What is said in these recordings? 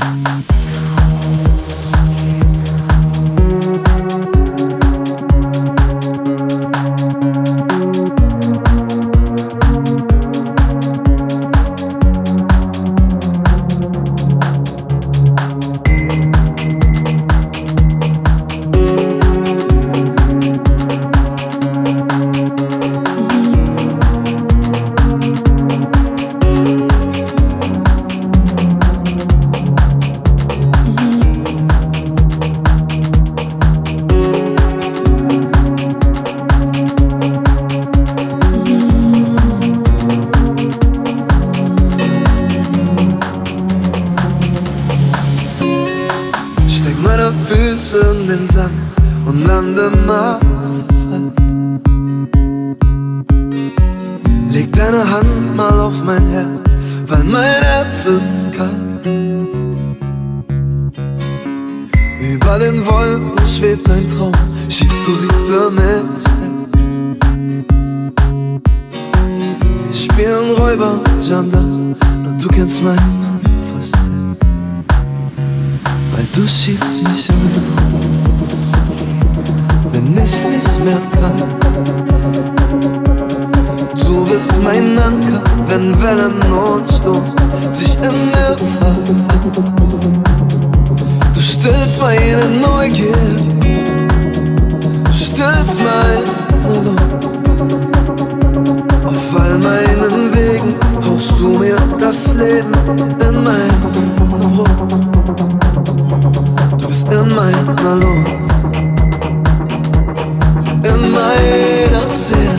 Bye. den Sand und lande maßflat. Leg deine Hand mal auf mein Herz, weil mein Herz ist kalt. Über den Wolken schwebt ein Traum, schiebst du sie für mich Wir spielen Räuber, Gendarme, nur du kennst mein Verstand, weil du schiebst mich an mehr kann. Du bist mein Anker, wenn Wellen und Sturm sich in mir fallen. Du stillst meine Neugier, du stillst mein Lust. Auf all meinen Wegen haust du mir das Leben in mein Ohr. Du bist in meiner Luft meiner Seele,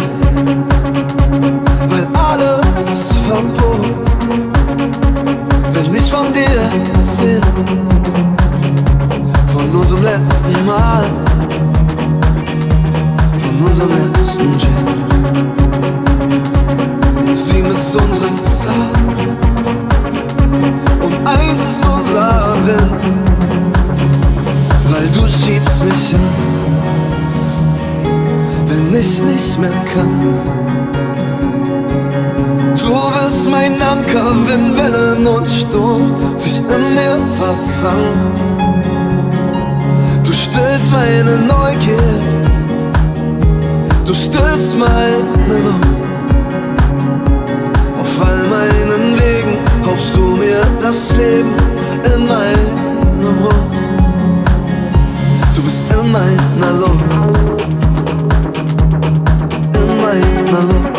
weil alles verboten, wenn ich von dir erzähle, von unserem letzten Mal, von unserem letzten Gin. Sieben ist unsere Zahl und eins ist unser Wind. ich nicht mehr kann. Du bist mein Anker, wenn Wellen und Sturm sich in mir verfangen. Du stillst meine Neugier, du stillst meine Lust. Auf all meinen Wegen hauchst du mir das Leben in meine Brust. Du bist in meiner Lust. below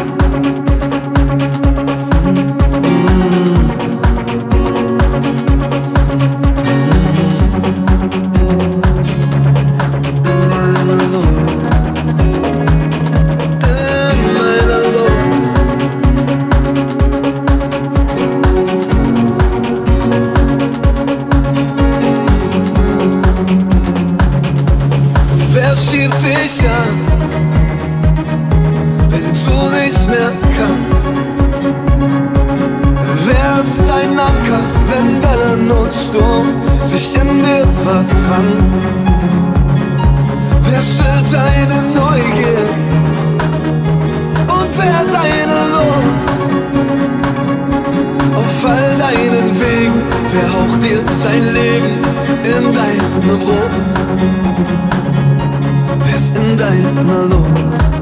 sein Leben in deinem Brot? Wär's in deinem Not?